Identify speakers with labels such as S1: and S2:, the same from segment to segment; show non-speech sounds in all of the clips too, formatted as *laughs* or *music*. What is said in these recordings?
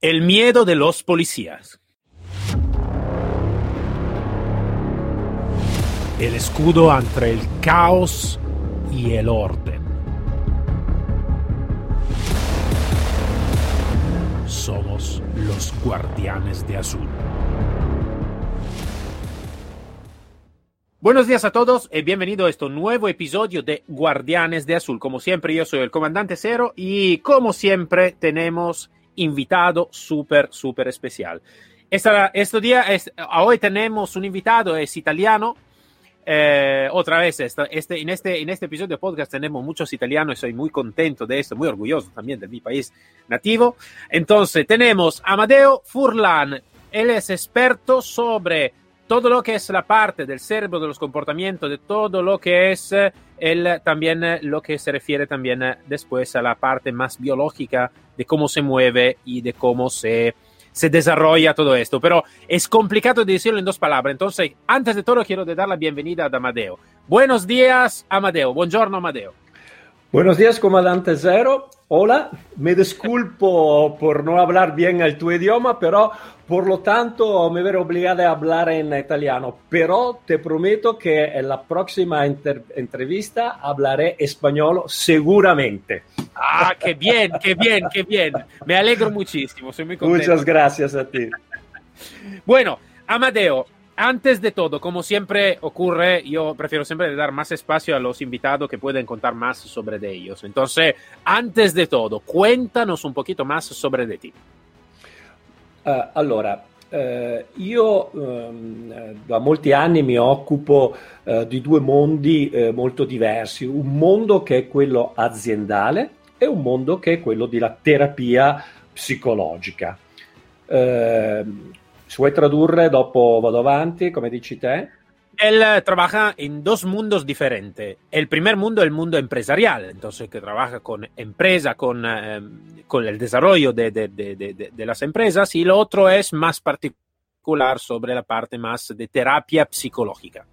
S1: El miedo de los policías. El escudo entre el caos y el orden. Somos los guardianes de azul. Buenos días a todos y bienvenido a este nuevo episodio de Guardianes de Azul. Como siempre, yo soy el comandante Cero y como siempre tenemos invitado súper, súper especial. Este día, hoy tenemos un invitado, es italiano. Eh, otra vez, este, en, este, en este episodio de podcast tenemos muchos italianos soy muy contento de esto, muy orgulloso también de mi país nativo. Entonces, tenemos Amadeo Furlan. Él es experto sobre todo lo que es la parte del cerebro, de los comportamientos, de todo lo que es eh, el, también eh, lo que se refiere también eh, después a la parte más biológica de cómo se mueve y de cómo se, se desarrolla todo esto. Pero es complicado de decirlo en dos palabras. Entonces, antes de todo, quiero dar la bienvenida a Amadeo. Buenos días, Amadeo. Buongiorno, Amadeo.
S2: Buenos días, comandante Zero. Hola, me disculpo por no hablar bien el tu idioma, pero por lo tanto me veré obligado a hablar en italiano. Pero te prometo que en la próxima entrevista hablaré español seguramente.
S1: Ah, qué bien, qué bien, qué bien. Me alegro muchísimo, soy muy contento.
S2: Muchas gracias a ti.
S1: Bueno, Amadeo, antes de todo, como siempre ocurre, yo prefiero siempre dar más espacio a los invitados que pueden contar más sobre de ellos. Entonces, antes de todo, cuéntanos un poquito más sobre de ti.
S2: Uh, allora, uh, io um, da molti anni mi occupo uh, di due mondi molto diversi, un mondo che è quello aziendale e un mondo che è quello della terapia psicologica. Si vuoi tradurre, dopo vado avanti, come dici te.
S1: Él trabaja en dos mundos diferentes. El primer mundo es el mundo empresarial, entonces que trabaja con empresa, con, eh, con el desarrollo de, de, de, de, las empresas, y lo otro es más particular sobre la parte más de terapia psicologica.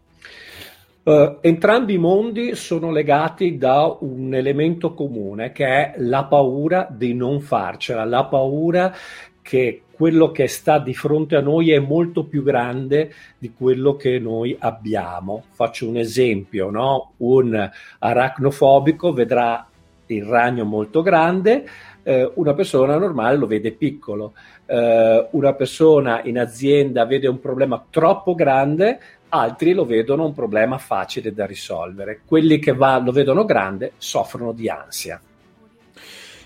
S2: Uh, entrambi i mondi sono legati da un elemento comune che è la paura di non farcela, la paura che quello che sta di fronte a noi è molto più grande di quello che noi abbiamo. Faccio un esempio, no? un aracnofobico vedrà il ragno molto grande, eh, una persona normale lo vede piccolo, eh, una persona in azienda vede un problema troppo grande, altri lo vedono un problema facile da risolvere. Quelli che va, lo vedono grande soffrono di ansia.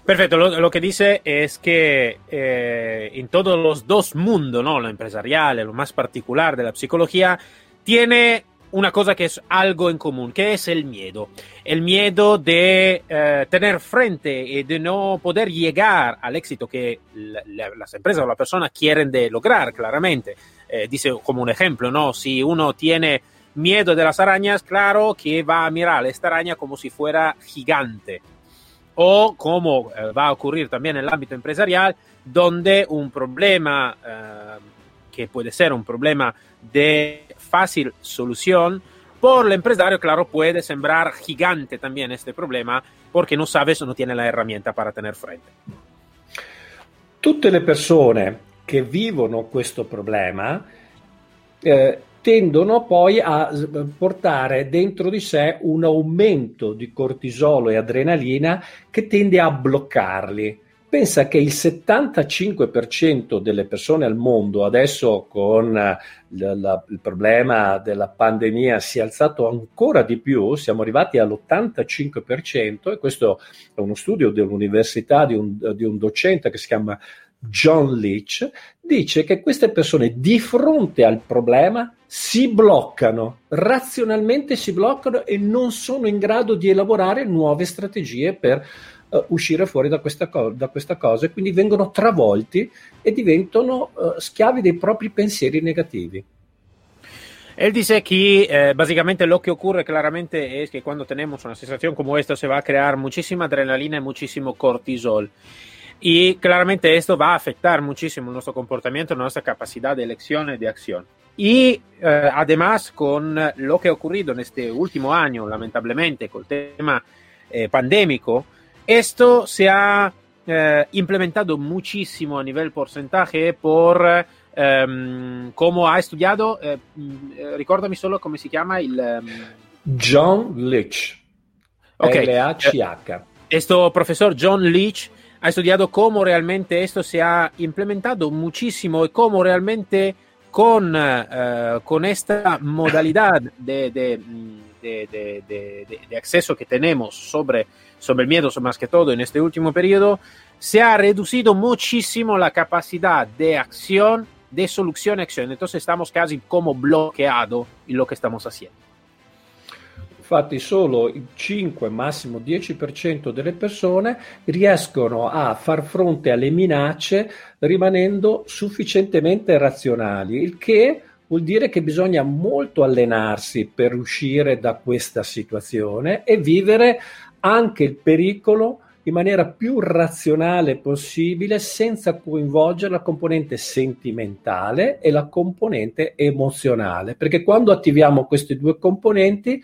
S1: Perfecto, lo, que dice es que eh, en todos los dos mundos, ¿no? lo empresarial, lo más particular de la psicología, tiene una cosa que es algo en común, que es el miedo. El miedo de eh, tener frente y de no poder llegar al éxito que las empresas o la persona quieren de lograr, claramente. Eh, dice como un ejemplo, ¿no? Si uno tiene miedo de las arañas, claro que va a mirar a esta araña como si fuera gigante o como eh, va a ocurrir también en el ámbito empresarial, donde un problema eh, que puede ser un problema de fácil solución, por el empresario, claro, puede sembrar gigante también este problema porque no sabes o no tiene la herramienta para tener frente.
S2: Tutte le persone che vivono questo problema eh, tendono poi a portare dentro di sé un aumento di cortisolo e adrenalina che tende a bloccarli. Pensa che il 75% delle persone al mondo, adesso con la, la, il problema della pandemia, si è alzato ancora di più, siamo arrivati all'85% e questo è uno studio dell'università di un, di un docente che si chiama John Leach, dice che queste persone di fronte al problema si bloccano, razionalmente si bloccano e non sono in grado di elaborare nuove strategie per uh, uscire fuori da questa, co- da questa, cosa e quindi vengono travolti e diventano uh, schiavi dei propri pensieri negativi.
S1: Él dice que eh, básicamente lo que ocurre claramente es que cuando tenemos una sensación como esta se va a crear muchísima adrenalina y muchísimo cortisol. Y claramente esto va a afectar muchísimo nuestro comportamiento, nuestra capacidad de elección y de acción. Y eh, además con lo que ha ocurrido en este último año, lamentablemente, con el tema eh, pandémico, esto se ha eh, implementado muchísimo a nivel porcentaje por um, cómo ha estudiado, eh, mm, ricordami solo come si chiama il... Um...
S2: John Leach.
S1: Okay.
S2: L-H-H.
S1: Esto profesor John Leach ha estudiado cómo realmente esto se ha implementado muchísimo y cómo realmente con, uh, con esta modalidad de, de, de, de, acceso que tenemos sobre, sobre el miedo, más que todo en este último periodo, se ha reducido muchísimo la capacidad de acción, de solución a acción. Entonces estamos casi como bloqueados en lo que estamos haciendo.
S2: Infatti solo il 5, massimo 10% delle persone riescono a far fronte alle minacce rimanendo sufficientemente razionali, il che vuol dire che bisogna molto allenarsi per uscire da questa situazione e vivere anche il pericolo in maniera più razionale possibile senza coinvolgere la componente sentimentale e la componente emozionale, perché quando attiviamo queste due componenti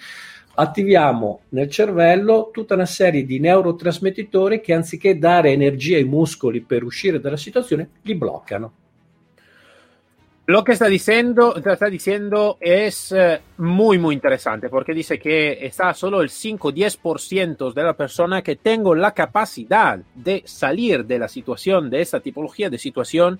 S2: attiviamo nel cervello tutta una serie di neurotrasmettitori che anziché dare energia ai muscoli per uscire dalla situazione, li bloccano.
S1: Lo que está diciendo, está diciendo es muy, muy interesante porque dice que está solo el 5-10% de la persona que tengo la capacidad de salir de la situación, de esta tipología de situación,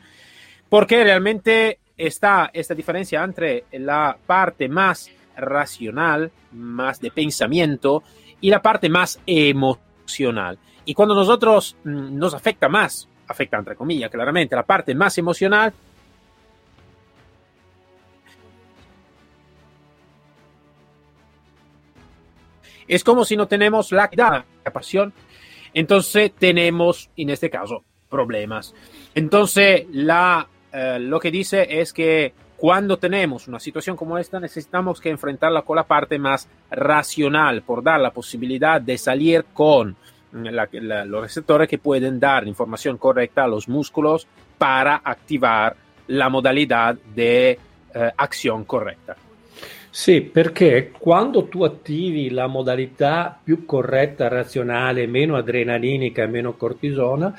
S1: porque realmente está esta diferencia entre la parte más racional, más de pensamiento, y la parte más emocional. Y cuando nosotros mm, nos afecta más, afecta entre comillas, claramente, la parte más emocional, es como si no tenemos la, la pasión, entonces tenemos, en este caso, problemas. Entonces, la, eh, lo que dice es que cuando tenemos una situación como esta, necesitamos que enfrentarla con la parte más racional, por dar la posibilidad de salir con los receptores que pueden dar información correcta a los músculos para activar la modalidad de eh, acción corretta.
S2: Sì, perché quando tu attivi la modalità più corretta, razionale, meno adrenalinica e meno cortisona,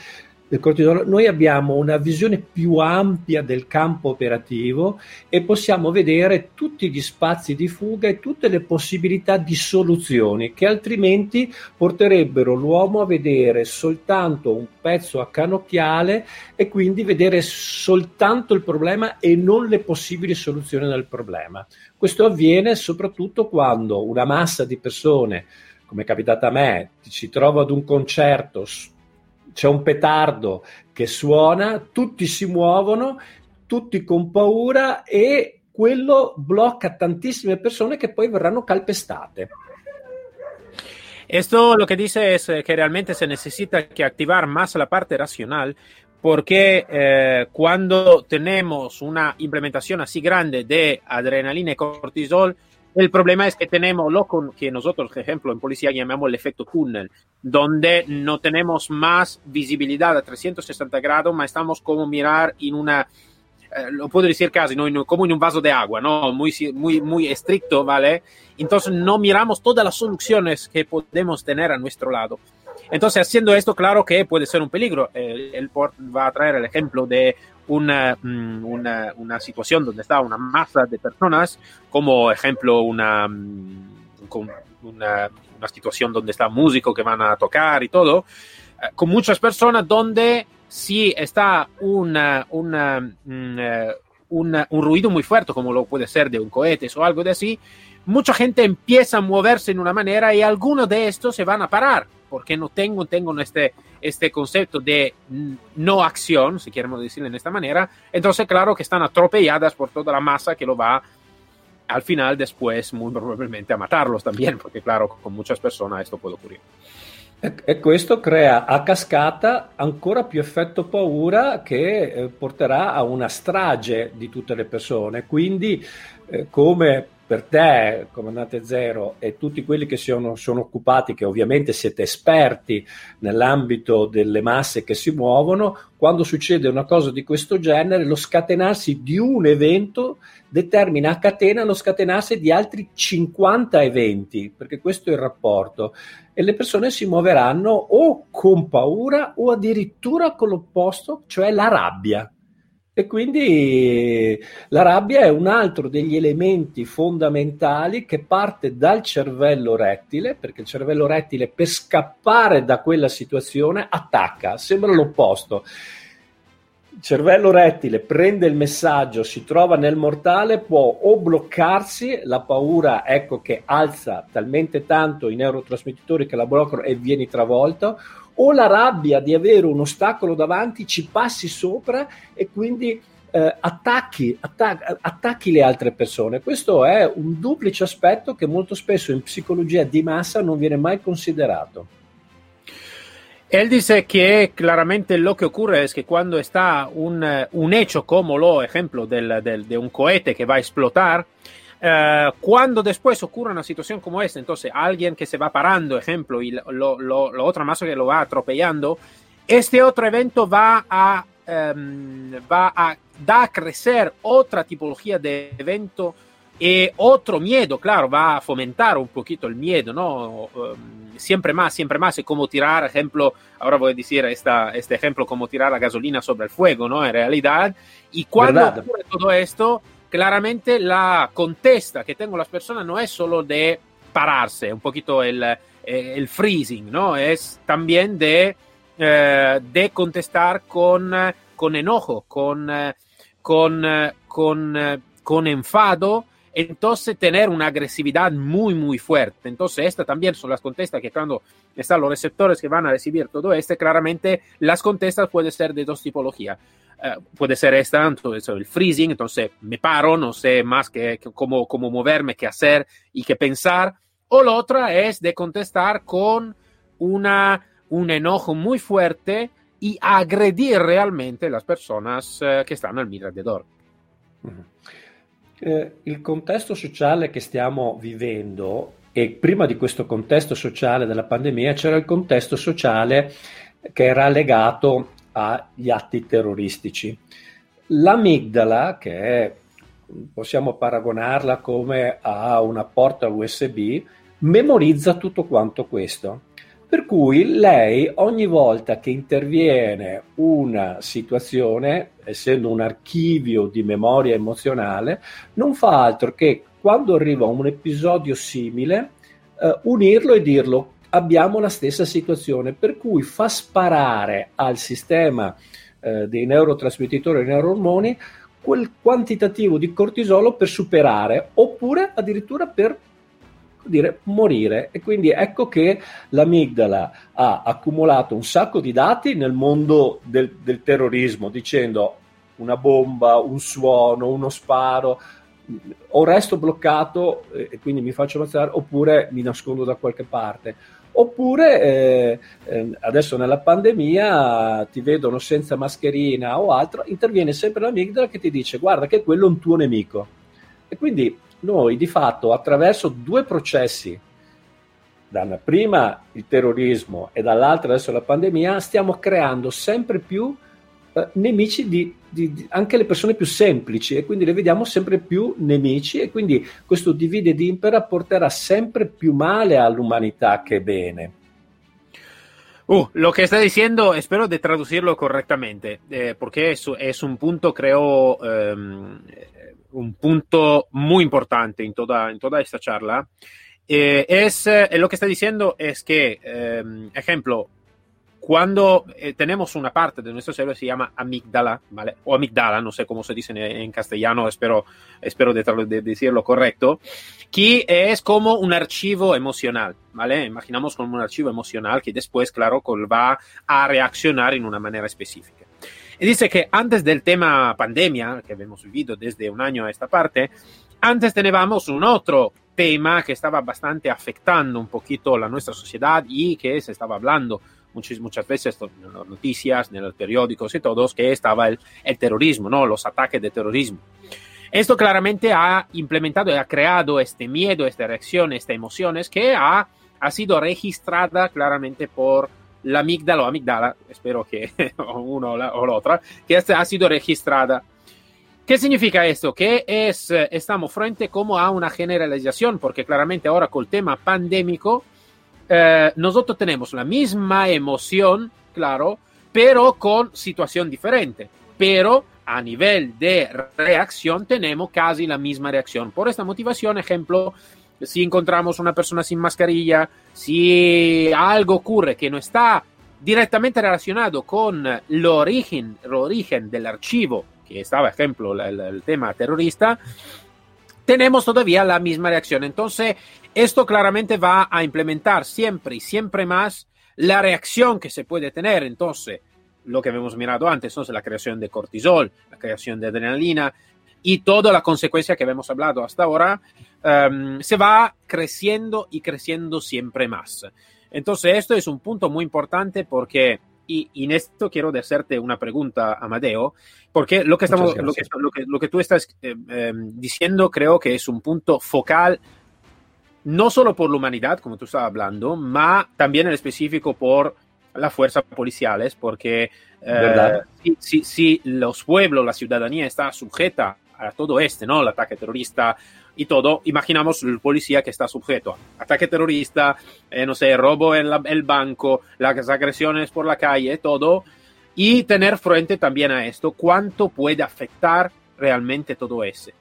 S2: del cortisolo, noi abbiamo una visione più ampia del campo operativo e possiamo vedere tutti gli spazi di fuga e tutte le possibilità di soluzioni che altrimenti porterebbero l'uomo a vedere soltanto un pezzo a canocchiale e quindi vedere soltanto il problema e non le possibili soluzioni del problema. Questo avviene soprattutto quando una massa di persone, come è capitato a me, si trova ad un concerto c'è un petardo che suona, tutti si muovono, tutti con paura e quello blocca tantissime persone che poi verranno calpestate.
S1: Esto lo que dice es que realmente se necesita que activar más la parte racional porque eh, cuando tenemos una implementación así grande de adrenalina y cortisol, El problema es que tenemos lo que nosotros, por ejemplo, en policía llamamos el efecto túnel, donde no tenemos más visibilidad a 360 grados, mas estamos como mirar en una, eh, lo puedo decir casi, ¿no? como en un vaso de agua, ¿no? Muy, muy, muy estricto, ¿vale? Entonces no miramos todas las soluciones que podemos tener a nuestro lado. Entonces, haciendo esto, claro que puede ser un peligro. El, el va a traer el ejemplo de una, mm, una, una, situación donde está una masa de personas, como ejemplo una, mm, una, una situación donde está músicos que van a tocar y todo, eh, con muchas personas donde si está una, una, mm, eh, una, un ruido muy fuerte, como lo puede ser de un cohete o algo de así, mucha gente empieza a moverse en una manera y algunos de estos se van a parar porque no tengo, tengo este, este concepto de no acción, si queremos decirlo de esta manera, entonces claro que están atropelladas por toda la masa que lo va al final después muy probablemente a matarlos también, porque claro, con muchas personas esto puede ocurrir.
S2: E questo crea a cascata ancora più effetto paura che eh, porterà a una strage di tutte le persone. Quindi, eh, come per te, comandante Zero, e tutti quelli che sono, sono, occupati, che ovviamente siete esperti nell'ambito delle masse che si muovono, quando succede una cosa di questo genere, lo scatenarsi di un evento determina a catena lo scatenarsi di altri 50 eventi, perché questo è il rapporto. E le persone si muoveranno o con paura o addirittura con l'opposto, cioè la rabbia. E quindi la rabbia è un altro degli elementi fondamentali che parte dal cervello rettile, perché il cervello rettile per scappare da quella situazione attacca, sembra l'opposto. Il cervello rettile prende il messaggio, si trova nel mortale, può o bloccarsi, la paura ecco che alza talmente tanto i neurotrasmettitori che la bloccano e vieni travolto, o la rabbia di avere un ostacolo davanti, ci passi sopra e quindi eh, attacchi, attac- attacchi le altre persone. Questo è un duplice aspetto che molto spesso in psicologia di massa non viene mai considerato.
S1: Él dice que claramente lo que ocurre es que cuando está un, un hecho como lo del, del, de un cohete que va a explotar, Uh, cuando después ocurre una situación como esta, entonces alguien que se va parando, ejemplo, y lo, lo, lo otra masa que lo va atropellando, este otro evento va a, um, va a dar a crecer otra tipología de evento y otro miedo, claro, va a fomentar un poquito el miedo, ¿no? Um, siempre más, siempre más, es como tirar, ejemplo, ahora voy a decir esta, este ejemplo, como tirar la gasolina sobre el fuego, ¿no? En realidad, y cuando ¿Verdad? ocurre todo esto, claramente la contesta que tengo las personas no es solo de pararse, un poquito el, el freezing, ¿no? Es también de, eh, de con, con enojo, con, con, con, con enfado, entonces tener una agresividad muy, muy fuerte. Entonces, esta también son las contestas que cuando están los receptores que van a recibir todo esto, claramente las contestas pueden ser de dos tipologías. Uh, puede ser esta, entonces, el freezing, entonces me paro, no sé más que, que cómo, cómo moverme, qué hacer y qué pensar. O la otra es de contestar con una, un enojo muy fuerte y agredir realmente las personas uh, che stanno al mi alrededor.
S2: Eh, il contesto sociale che stiamo vivendo e prima di questo contesto sociale della pandemia c'era il contesto sociale che era legato agli atti terroristici. L'amigdala, che è, possiamo paragonarla come a una porta USB, memorizza tutto quanto questo. Per cui lei ogni volta che interviene una situazione, essendo un archivio di memoria emozionale, non fa altro che quando arriva un episodio simile, eh, unirlo e dirlo abbiamo la stessa situazione, per cui fa sparare al sistema eh, dei neurotrasmettitori e neuroormoni quel quantitativo di cortisolo per superare oppure addirittura per dire morire. E quindi ecco che l'amigdala ha accumulato un sacco di dati nel mondo del, del terrorismo dicendo una bomba, un suono, uno sparo, o resto bloccato e quindi mi faccio ammazzare oppure mi nascondo da qualche parte. Oppure eh, eh, adesso nella pandemia ti vedono senza mascherina o altro interviene sempre l'amigdala che ti dice guarda che quello è un tuo nemico. E quindi noi di fatto attraverso due processi, da prima il terrorismo e dall'altra adesso la pandemia, stiamo creando sempre più eh, nemici di, di, di, anche le persone più semplici e quindi le vediamo sempre più nemici e quindi questo divide ed impera porterà sempre più male all'umanità che bene.
S1: Uh, lo que está diciendo, espero de traducirlo correctamente, eh, porque es, es, un punto, creo, um, un punto muy importante en toda, esta charla, eh, es eh, lo que está diciendo es que, eh, ejemplo, cuando eh, tenemos una parte de nuestro cerebro que se llama amígdala. O amigdala, no sé cómo se dice en, en castellano, espero, espero de, de, decirlo correcto, que es como un archivo emocional, ¿vale? Imaginamos como un archivo emocional que después, claro, va a reaccionar en una manera específica. Y dice que antes del tema pandemia, que hemos vivido desde un año a esta parte, antes teníamos un otro tema que estaba bastante afectando un poquito la nuestra sociedad y que se estaba hablando muchas, muchas veces en las noticias, en los periódicos y todos, que estaba el, el terrorismo, ¿no? Los ataques de terrorismo. Esto claramente ha implementado y ha creado este miedo, esta reacción, esta emociones que ha, ha sido registrada claramente por la amígdala o amígdala, espero que *laughs* uno o la, otra, que ha sido registrada. ¿Qué significa esto? Que es, estamos frente como a una generalización, porque claramente ahora con el tema pandémico, eh, nosotros tenemos la misma emoción, claro, pero con situación diferente. Pero a nivel de reacción tenemos casi la misma reacción. Por esta motivación, ejemplo, si encontramos una persona sin mascarilla, si algo ocurre que no está directamente relacionado con el origen, el origen del archivo, que estaba, ejemplo, el, el tema terrorista, tenemos todavía la misma reacción. Entonces, esto claramente va a implementar siempre y siempre más la reacción que se puede tener. Entonces, lo que hemos mirado antes, entonces la creación de cortisol, la creación de adrenalina y toda la consecuencia que hemos hablado hasta ahora, um, se va creciendo y creciendo siempre más. Entonces, esto es un punto muy importante porque, y, y en esto quiero hacerte una pregunta, Amadeo, porque lo que, estamos, lo que, lo que, lo que tú estás eh, eh, diciendo creo que es un punto focal no solo por la humanidad, como tú estabas hablando, ma también en específico por las fuerzas policiales, porque eh, si, si, si, los pueblos, la ciudadanía está sujeta a todo este, ¿no? El ataque terrorista y todo, imaginamos el policía que está sujeto a ataque terrorista, eh, no sé, robo en la, el banco, las agresiones por la calle, todo, y tener frente también a esto, cuánto puede afectar realmente todo ese.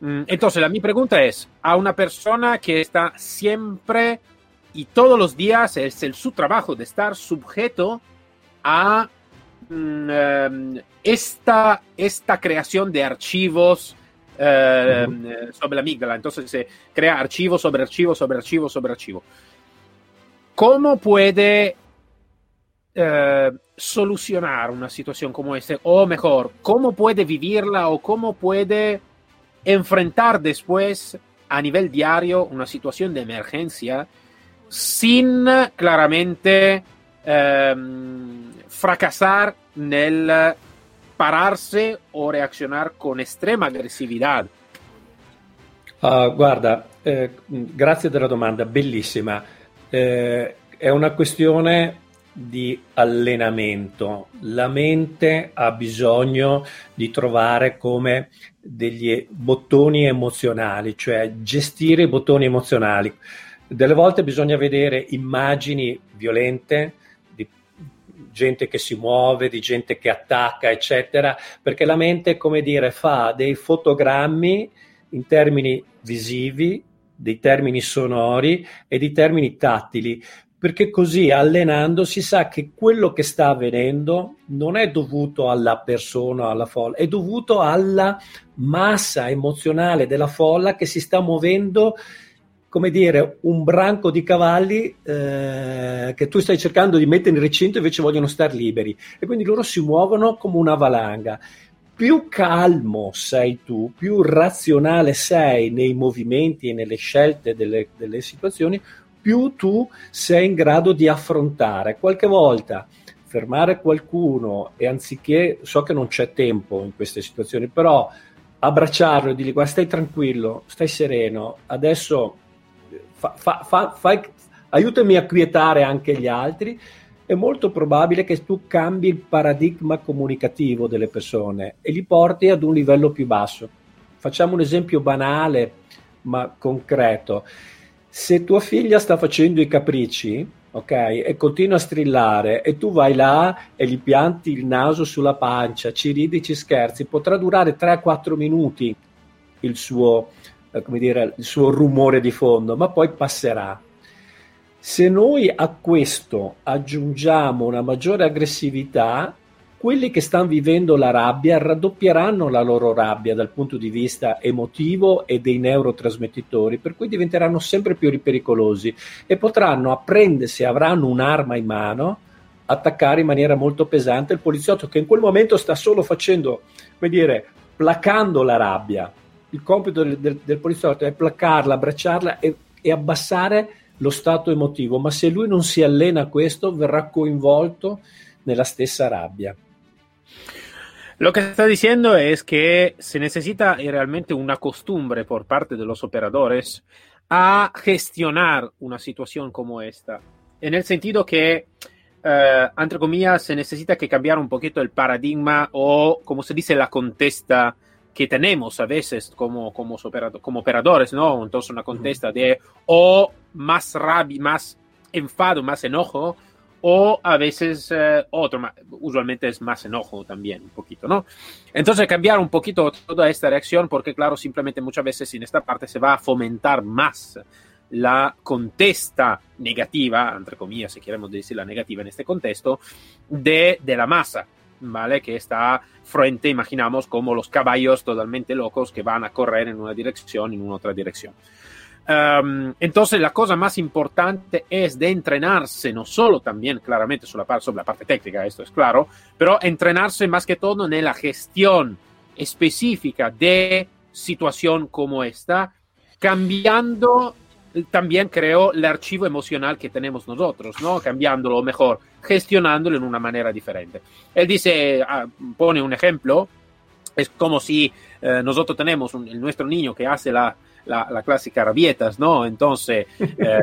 S1: Mm, entonces, la, mi pregunta es, a una persona que está siempre y todos los días es el, su trabajo de estar sujeto a um, esta, esta creación de archivos uh-huh. sobre la amígdala. Entonces se crea archivo sobre archivo sobre archivo sobre archivo. ¿Cómo puede uh, solucionar una situación como esta? O mejor, ¿cómo puede vivirla o cómo puede enfrentar después a nivel diario una situación de emergencia sin claramente eh, fracasar nel pararse o reaccionar con estrema aggressività?
S2: Uh, guarda, eh, grazie della domanda, bellissima. Eh, è una questione di allenamento. La mente ha bisogno di trovare come degli bottoni emozionali, cioè gestire i bottoni emozionali. Delle volte bisogna vedere immagini violente gente che si muove, di gente che attacca, eccetera, perché la mente, come dire, fa dei fotogrammi in termini visivi, dei termini sonori e di termini tattili, perché così allenando si sa che quello che sta avvenendo non è dovuto alla persona, alla folla, è dovuto alla massa emozionale della folla che si sta muovendo come dire, un branco di cavalli eh, che tu stai cercando di mettere in recinto invece vogliono star liberi e quindi loro si muovono come una valanga. Più calmo sei tu, più razionale sei nei movimenti e nelle scelte delle, delle situazioni, più tu sei in grado di affrontare. Qualche volta fermare qualcuno e anziché, so che non c'è tempo in queste situazioni, però abbracciarlo e dirgli guarda stai tranquillo, stai sereno, adesso fa, fa, fa, aiutami a quietare anche gli altri, è molto probabile che tu cambi il paradigma comunicativo delle persone e li porti ad un livello più basso. Facciamo un esempio banale ma concreto. Se tua figlia sta facendo i capricci, ok, e continua a strillare e tu vai là e gli pianti il naso sulla pancia, ci ridi, ci scherzi, potrà durare 3-4 minuti il suo, come dire, il suo rumore di fondo, ma poi passerà. Se noi a questo aggiungiamo una maggiore aggressività, quelli che stanno vivendo la rabbia raddoppieranno la loro rabbia dal punto di vista emotivo e dei neurotrasmettitori, per cui diventeranno sempre più pericolosi e potranno apprendersi, avranno un'arma in mano, attaccare in maniera molto pesante il poliziotto che in quel momento sta solo facendo, come dire, placando la rabbia il compito del, del, del poliziotto è placarla, abbracciarla e, e, abbassare lo stato emotivo, ma se lui non si allena a questo verrà coinvolto nella stessa rabbia.
S1: Lo que está diciendo es que se necesita realmente una costumbre por parte de los operadores a gestionar una situación como esta, en el sentido que, uh, entre comillas, se necesita que cambiar un poquito el paradigma o, como se dice, la contesta que tenemos a veces como, como, como operadores, ¿no? Entonces una contesta de o más rabia, más enfado, más enojo, o a veces eh, otro, usualmente es más enojo también, un poquito, ¿no? Entonces cambiar un poquito toda esta reacción porque claro, simplemente muchas veces en esta parte se va a fomentar más la contesta negativa, entre comillas, si queremos decir la negativa en este contexto, de, de la masa, ¿vale? Que está frente, imaginamos, como los caballos totalmente locos que van a correr en una dirección y en otra dirección. Um, entonces la cosa más importante es de entrenarse, no solo también claramente sobre la parte técnica, esto es claro, pero entrenarse más que todo en la gestión específica de situación como esta, cambiando también creo el archivo emocional que tenemos nosotros, ¿no? Cambiándolo mejor, gestionándolo en una manera diferente. Él dice, ah, pone un ejemplo, es como si eh, nosotros tenemos un, nuestro niño que hace la, la, la clásica rabietas, ¿no? Entonces, eh,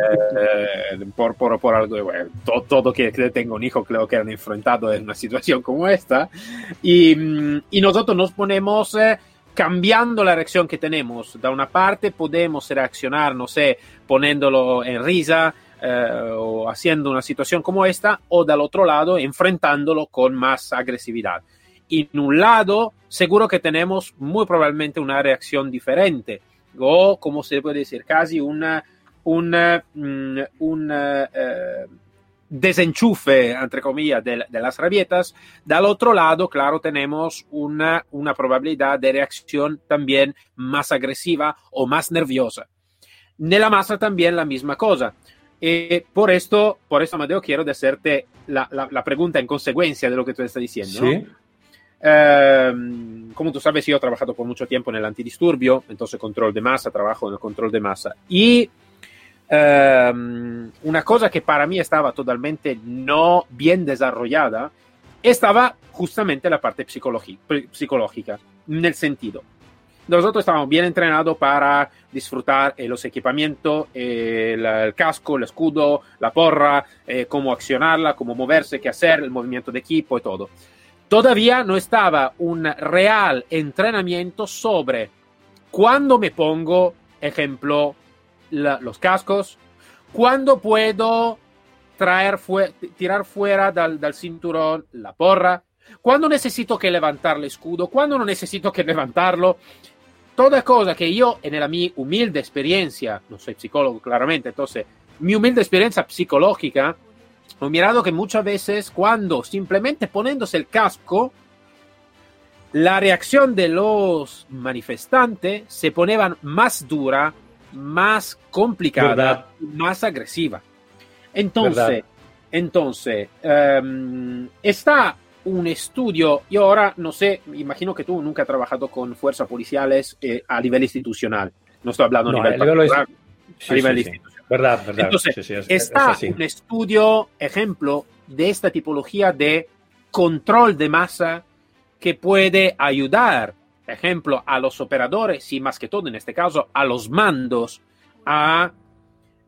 S1: por, por, por, algo, bueno, todo, todo, que, tenga un hijo creo que han enfrentado en una situación como esta. Y, y nosotros nos ponemos... Eh, cambiando la reacción que tenemos. Da una parte podemos reaccionar, no sé, poniéndolo en risa eh, o haciendo una situación como esta, o del otro lado, enfrentándolo con más agresividad. En un lado, seguro que tenemos muy probablemente una reacción diferente o como se puede decir, casi una, una, mm, una eh, desenchufe, entre comillas, de, de, las rabietas. Del otro lado, claro, tenemos una, una probabilidad de reacción también más agresiva o más nerviosa. En la masa también la misma cosa. Eh, por esto, por esto, Amadeo, quiero hacerte la, la, la, pregunta en consecuencia de lo que tú estás diciendo.
S2: ¿Sí?
S1: ¿no? Eh, como tú sabes, yo he trabajado por mucho tiempo en el antidisturbio, entonces control de masa, trabajo en el control de masa. Y eh, una cosa que para mí estaba totalmente no bien desarrollada estaba justamente la parte psicológica, en el sentido. Nosotros estábamos bien entrenados para disfrutar eh, los equipamientos, eh, el casco, el escudo, la porra, eh, cómo accionarla, cómo moverse, qué hacer, el movimiento de equipo y todo. Todavía no estaba un real entrenamiento sobre cuándo me pongo, ejemplo, los cascos, cuándo puedo traer tirar fuera del, cinturón la porra, cuándo necesito que levantar el escudo, cuándo no necesito que *laughs* levantarlo. Toda cosa que yo, en la mi humilde experiencia, no soy psicólogo claramente, entonces, mi humilde experiencia psicológica, he mirado que muchas veces cuando simplemente poniéndose el casco, la reacción de los manifestantes se ponían más dura, más complicada, ¿verdad? más agresiva. Entonces, entonces um, está un estudio, yo ahora no sé, imagino que tú nunca has trabajado con fuerzas policiales eh, a nivel institucional, no estoy hablando
S2: no,
S1: a nivel,
S2: nivel,
S1: sí, a nivel
S2: sí,
S1: institucional.
S2: Sí. Verdad, verdad.
S1: Entonces,
S2: es,
S1: está
S2: es
S1: un estudio, ejemplo, de esta tipología de control de masa que puede ayudar, ejemplo, a los operadores y más que todo en este caso a los mandos a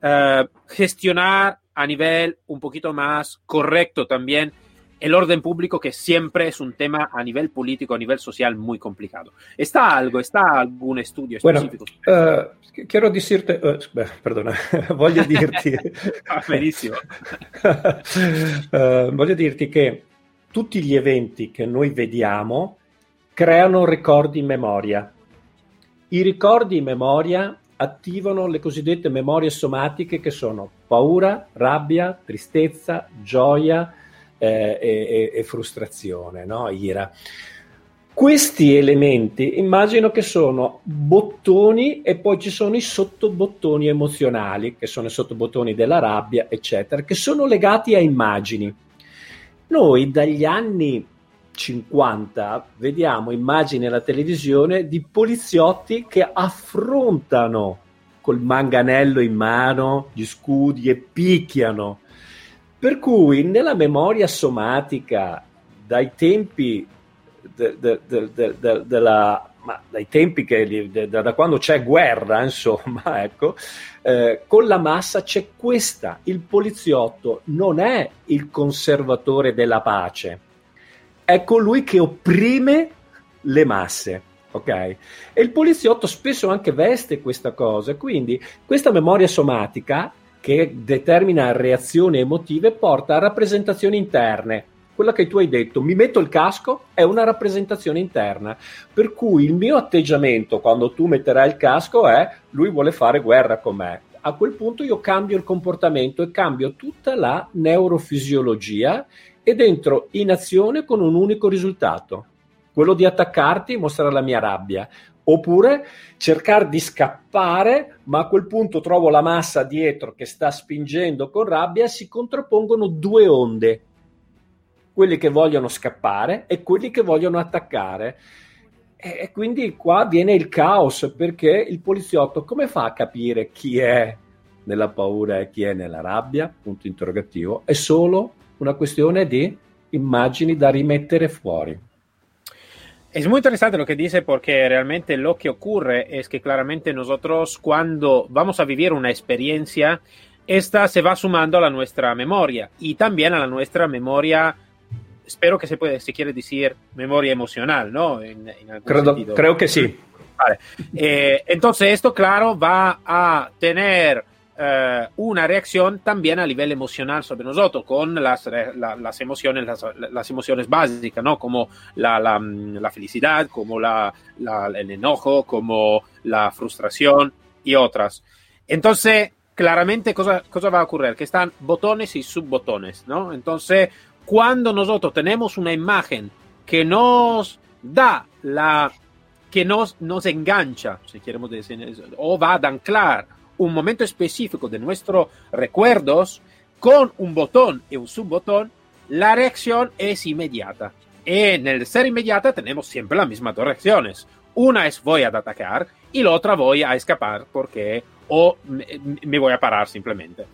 S1: uh, gestionar a nivel un poquito más correcto también el orden público que siempre es un tema a nivel político, a nivel social muy complicado. ¿Está algo, está algún estudio específico?
S2: Bueno, uh, quiero decirte, uh, perdona, *laughs* voglio dirti... *laughs*
S1: ah, benissimo.
S2: uh, *laughs* voglio dirti che tutti gli eventi che noi vediamo creano ricordi in memoria. I ricordi in memoria attivano le cosiddette memorie somatiche che sono paura, rabbia, tristezza, gioia, eh, e, e, frustrazione, no? ira. Questi elementi immagino che sono bottoni e poi ci sono i sottobottoni emozionali, che sono i sottobottoni della rabbia, eccetera, che sono legati a immagini. Noi dagli anni 50 vediamo immagini alla televisione di poliziotti che affrontano col manganello in mano gli scudi e picchiano per cui nella memoria somatica dai tempi de, de, de, della, ma dai tempi che, da, quando c'è guerra, insomma, *laughs* ecco, eh, con la massa c'è questa. Il poliziotto non è il conservatore della pace, è colui che opprime le masse. Ok? E il poliziotto spesso anche veste questa cosa, quindi questa memoria somatica che determina reazioni emotive porta a rappresentazioni interne quella che tu hai detto, mi metto il casco, è una rappresentazione interna. Per cui il mio atteggiamento quando tu metterai il casco è lui vuole fare guerra con me. A quel punto io cambio il comportamento e cambio tutta la neurofisiologia ed entro in azione con un unico risultato, quello di attaccarti e mostrare la mia rabbia. Oppure cercare di scappare, ma a quel punto trovo la massa dietro che sta spingendo con rabbia si contrappongono due onde quelli che vogliono scappare e quelli che vogliono attaccare. E quindi qua viene il caos perché il poliziotto come fa a capire chi è nella paura e chi è nella rabbia? Punto interrogativo. È solo una questione di immagini da rimettere fuori.
S1: Es muy interesante lo que dice porque realmente lo que ocurre es que claramente nosotros cuando vamos a vivir una experiencia, esta se va sumando a la nuestra memoria y también a la nuestra memoria espero que se puede, si quiere decir memoria emocional, ¿no? En,
S2: en creo, creo, que sí.
S1: Vale. Eh, entonces, esto, claro, va a tener eh, una reacción también a nivel emocional sobre nosotros, con las, la, las emociones, las, emociones básicas, ¿no? Como la, la, la felicidad, como el enojo, como la frustración y otras. Entonces, claramente, cosa, cosa va a ocurrir? Que están botones y subbotones, ¿no? Entonces, cuando nosotros tenemos una imagen que nos da la que nos, nos engancha, si queremos decir, o va a anclar un momento específico de nuestros recuerdos con un botón y un subbotón, la reacción es inmediata. En el ser inmediata tenemos siempre las mismas dos reacciones. Una es voy a atacar y la otra voy a escapar porque o me, me voy a parar simplemente.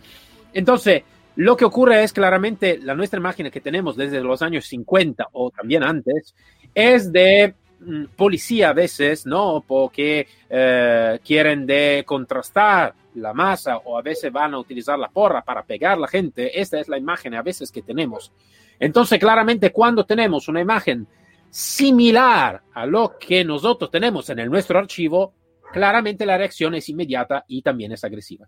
S1: Entonces, lo que ocurre es claramente la nuestra imagen que tenemos desde los años 50 o también antes es de policía a veces, ¿no? Porque eh, quieren de contrastar la masa o a veces van a utilizar la porra para pegar a la gente. Esta es la imagen a veces que tenemos. Entonces, claramente, cuando tenemos una imagen similar a lo que nosotros tenemos en el nuestro archivo, claramente la reacción es inmediata y también es agresiva.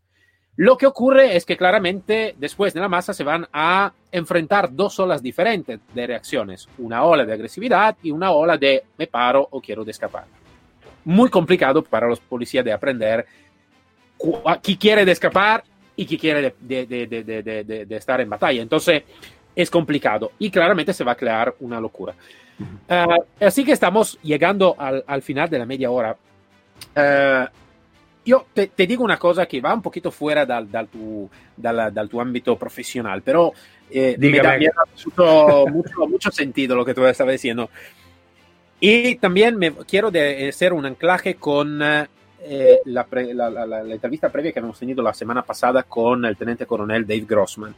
S1: Lo que ocurre es que claramente después de la masa se van a enfrentar dos olas diferentes de reacciones, una ola de agresividad y una ola de me paro o quiero escapar. Muy complicado para los policías de aprender quién quiere escapar y quién quiere de, de, de, de, estar en batalla. Entonces es complicado y claramente se va a crear una locura. Uh, así que estamos llegando al, al, final de la media hora. Uh, io te, te, digo una cosa che va un poquito fuera dal, dal, tu, dal, dal tuo ámbito profesional, però eh, me, da, me, ha mucho, mucho, mucho, sentido lo que tú estabas diciendo. Y también me quiero de hacer un anclaje con eh, la, pre, la, la, la, entrevista previa que hemos tenido la semana pasada con el teniente coronel Dave Grossman,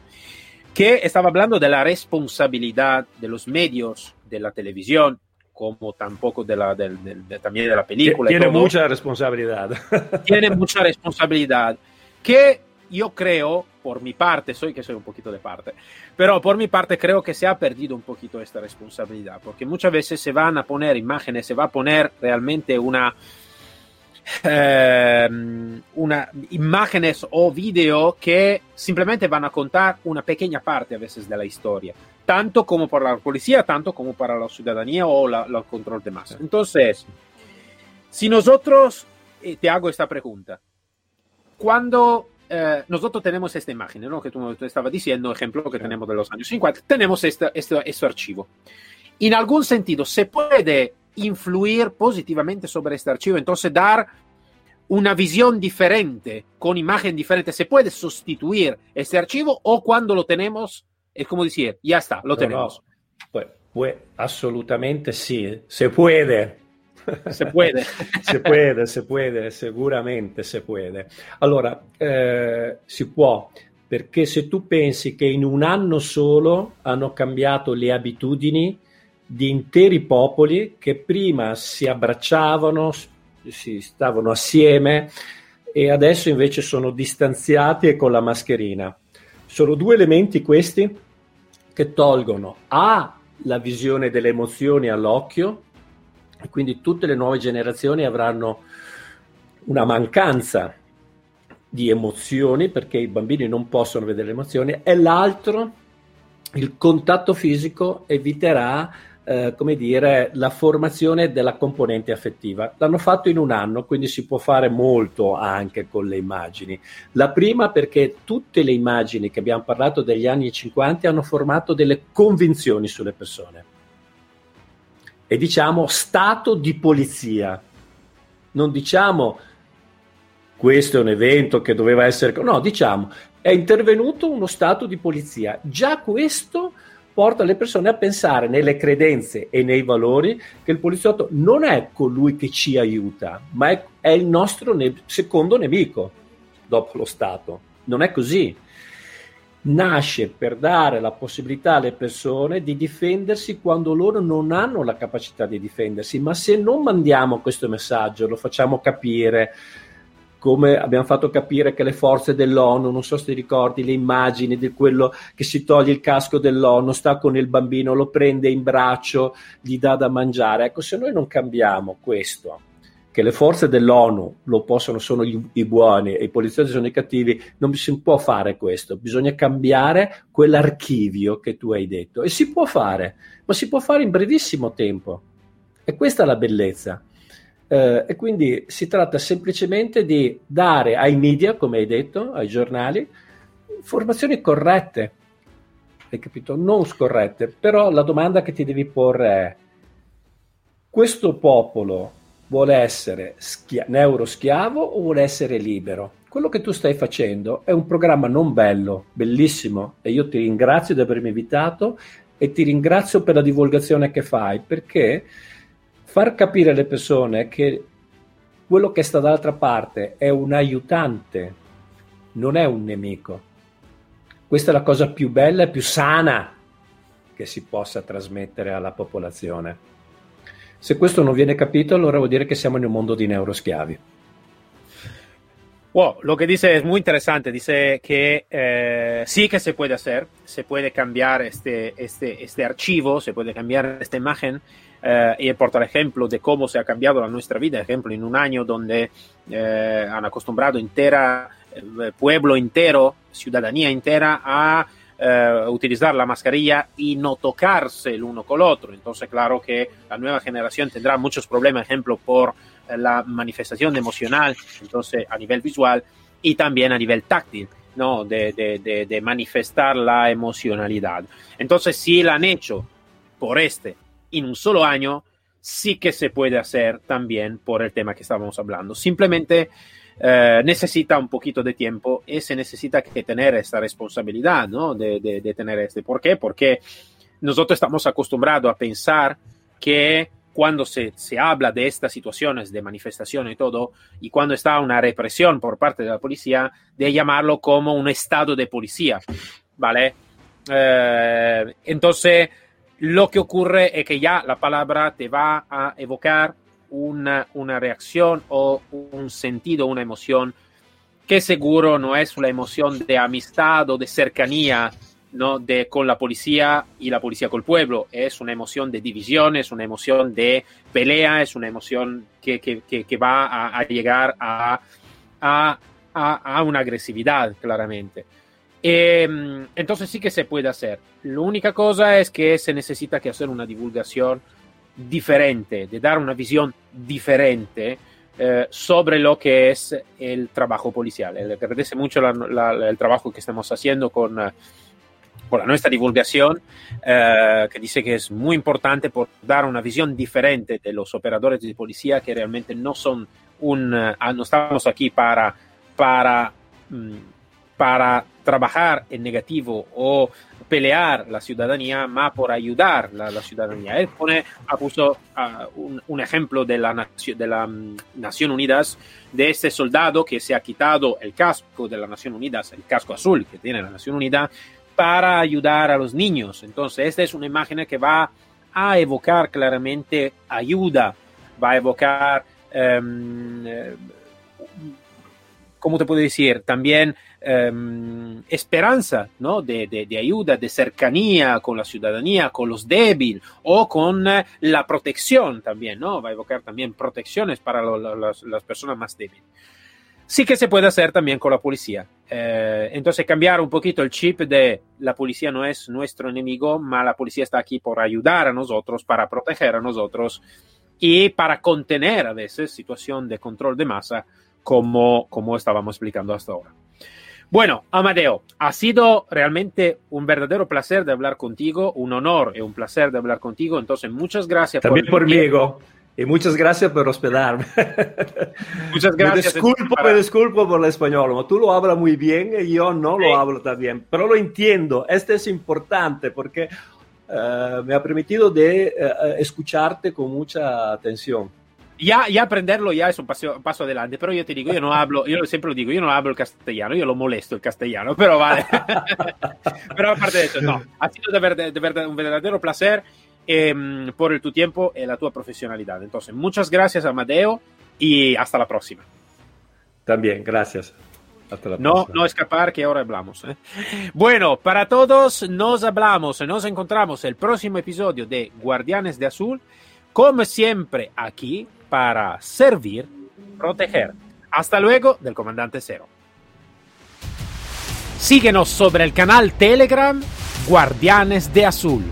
S1: que estaba hablando de la responsabilidad de los medios, de la televisión, como tampoco de la, de, también de la película.
S2: Tiene mucha responsabilidad. *laughs*
S1: Tiene mucha responsabilidad. Que yo creo, por mi parte, soy que soy un poquito de parte, pero por mi parte creo que se ha perdido un poquito esta responsabilidad, porque muchas veces se van a poner imágenes, se va a poner realmente una, eh, una imágenes o video que simplemente van a contar una pequeña parte a veces de la historia tanto como para la policía, tanto como para la ciudadanía o la, el control de masa. Entonces, si nosotros, eh, te hago esta pregunta, cuando eh, nosotros tenemos esta imagen, ¿no? que tú, tú estabas diciendo, ejemplo que tenemos de los años 50, tenemos este, este, este archivo. En algún sentido, se puede influir positivamente sobre este archivo, entonces dar una visión diferente, con imagen diferente, se puede sustituir este archivo o cuando lo tenemos es como decir, ya está, lo tenemos. No,
S2: Pues, pues, assolutamente sì, se puede.
S1: Se puede. *laughs*
S2: se puede, se puede, sicuramente se puede. Allora, eh, si può, perché se tu pensi che in un anno solo hanno cambiato le abitudini di interi popoli che prima si abbracciavano, si stavano assieme e adesso invece sono distanziati e con la mascherina. Sono due elementi questi che tolgono A la visione delle emozioni all'occhio e quindi tutte le nuove generazioni avranno una mancanza di emozioni perché i bambini non possono vedere le emozioni e l'altro il contatto fisico eviterà eh, come dire, la formazione della componente affettiva. L'hanno fatto in un anno, quindi si può fare molto anche con le immagini. La prima perché tutte le immagini che abbiamo parlato degli anni 50 hanno formato delle convinzioni sulle persone. E diciamo stato di polizia. Non diciamo questo è un evento che doveva essere... No, diciamo è intervenuto uno stato di polizia. Già questo porta le persone a pensare nelle credenze e nei valori che il poliziotto non è colui che ci aiuta, ma è, è il nostro ne- secondo nemico dopo lo Stato. Non è così. Nasce per dare la possibilità alle persone di difendersi quando loro non hanno la capacità di difendersi, ma se non mandiamo questo messaggio, lo facciamo capire, come abbiamo fatto capire che le forze dell'ONU, non so se ti ricordi le immagini di quello che si toglie il casco dell'ONU, sta con il bambino, lo prende in braccio, gli dà da mangiare. Ecco, se noi non cambiamo questo, che le forze dell'ONU lo possono, sono gli, i buoni e i poliziotti sono i cattivi, non si può fare questo, bisogna cambiare quell'archivio che tu hai detto e si può fare, ma si può fare in brevissimo tempo. E questa è la bellezza. Eh, e quindi si tratta semplicemente di dare ai media, come hai detto, ai giornali, informazioni corrette, hai capito? Non scorrette, però la domanda che ti devi porre è, questo popolo vuole essere schia- neuroschiavo o vuole essere libero? Quello che tu stai facendo è un programma non bello, bellissimo, e io ti ringrazio di avermi invitato e ti ringrazio per la divulgazione che fai, perché far capire alle persone che quello che sta dall'altra parte è un aiutante, non è un nemico. Questa è la cosa più bella e più sana che si possa trasmettere alla popolazione. Se questo non viene capito, allora vuol dire che siamo in un mondo di neuroschiavi.
S1: Wow, lo que dice es muy interesante. Dice que eh, sí que se puede hacer, se puede cambiar este, este, este archivo, se puede cambiar esta imagen, eh, y el ejemplo de cómo se ha cambiado la nuestra vida, ejemplo, en un año donde eh, han acostumbrado entera, eh, pueblo entero, ciudadanía entera a eh, utilizar la mascarilla y no tocarse el uno con el otro. Entonces, claro que la nueva generación tendrá muchos problemas, ejemplo, por eh, la manifestación emocional, entonces a nivel visual y también a nivel táctil. ¿no? De, de, de, de manifestar la emocionalidad. Entonces, si la han hecho por este en un solo año, sí que se puede hacer también por el tema que estábamos hablando. Simplemente eh, necesita un poquito de tiempo y se necesita que tener esta responsabilidad, ¿no? De, de, de, tener este. ¿Por qué? Porque nosotros estamos acostumbrados a pensar que cuando se, se habla de estas situaciones de manifestación y todo, y cuando está una represión por parte de la policía, de llamarlo como un estado de policía, ¿vale? Eh, entonces, lo que ocurre es que ya la palabra te va a evocar una, una reacción o un sentido, una emoción que seguro no es una emoción de amistad o de cercanía ¿no? de, con la policía y la policía con el pueblo. Es una emoción de división, es una emoción de pelea, es una emoción que, que, que, que va a, a llegar a, a, a, una agresividad, claramente. Eh, entonces sí que se puede hacer. La única cosa es que se necesita que hacer una divulgación diferente, de dar una visión diferente eh, sobre lo que es el trabajo policial. Le agradece mucho la, la, el trabajo que estamos haciendo con, con la nuestra divulgación, eh, que dice que es muy importante por dar una visión diferente de los operadores de policía que realmente no son un, uh, no estamos aquí para, para um, para trabajar en negativo o pelear la ciudadanía, más por ayudar la, la ciudadanía. Él pone, ha puesto uh, un, ejemplo de la, de la um, Nación Unidas, de este soldado que se ha quitado el casco de la Nación Unidas, el casco azul que tiene la Nación Unida, para ayudar a los niños. Entonces, esta es una imagen que va a evocar claramente ayuda, va a evocar, um, ¿cómo te puedo decir? También um, esperanza, ¿no? De, de, de, ayuda, de cercanía con la ciudadanía, con los débiles o con la protección también, ¿no? Va a evocar también protecciones para lo, lo, las, las personas más débiles sí que se puede hacer también con la policía. Eh, entonces cambiar un poquito el chip de la policía no es nuestro enemigo, mas la policía está aquí por ayudar a nosotros, para proteger a nosotros y para contener a veces situación de control de masa como, como estábamos explicando hasta ahora. Bueno, Amadeo, ha sido realmente un verdadero placer de hablar contigo, un honor y un placer de hablar contigo. Entonces, muchas gracias.
S2: También por, por mí, y muchas gracias por hospedarme. *laughs*
S1: Muchas gracias.
S2: Me disculpo, me disculpo por el español. Tú lo hablas muy bien y yo no lo sí. hablo tan bien, pero lo entiendo. Este es importante porque uh, me ha permitido de uh, escucharte con mucha atención.
S1: Ya, ya aprenderlo ya es un paso, paso, adelante, pero yo te digo, yo no hablo, yo siempre lo digo, yo no hablo el castellano, yo lo molesto el castellano, pero vale. *laughs* pero aparte de eso, no, ha sido de verdad, de verdad un verdadero placer eh, por tu tiempo y la tu profesionalidad. Entonces, muchas gracias, Amadeo, y hasta la próxima.
S2: También, gracias. Hasta la
S1: no, no escapar, que ahora hablamos. ¿eh? Bueno, para todos, nos hablamos, nos encontramos el próximo episodio de Guardianes de Azul, como siempre, aquí para servir, proteger. Hasta luego del Comandante Cero. Síguenos sobre el canal Telegram Guardianes de Azul.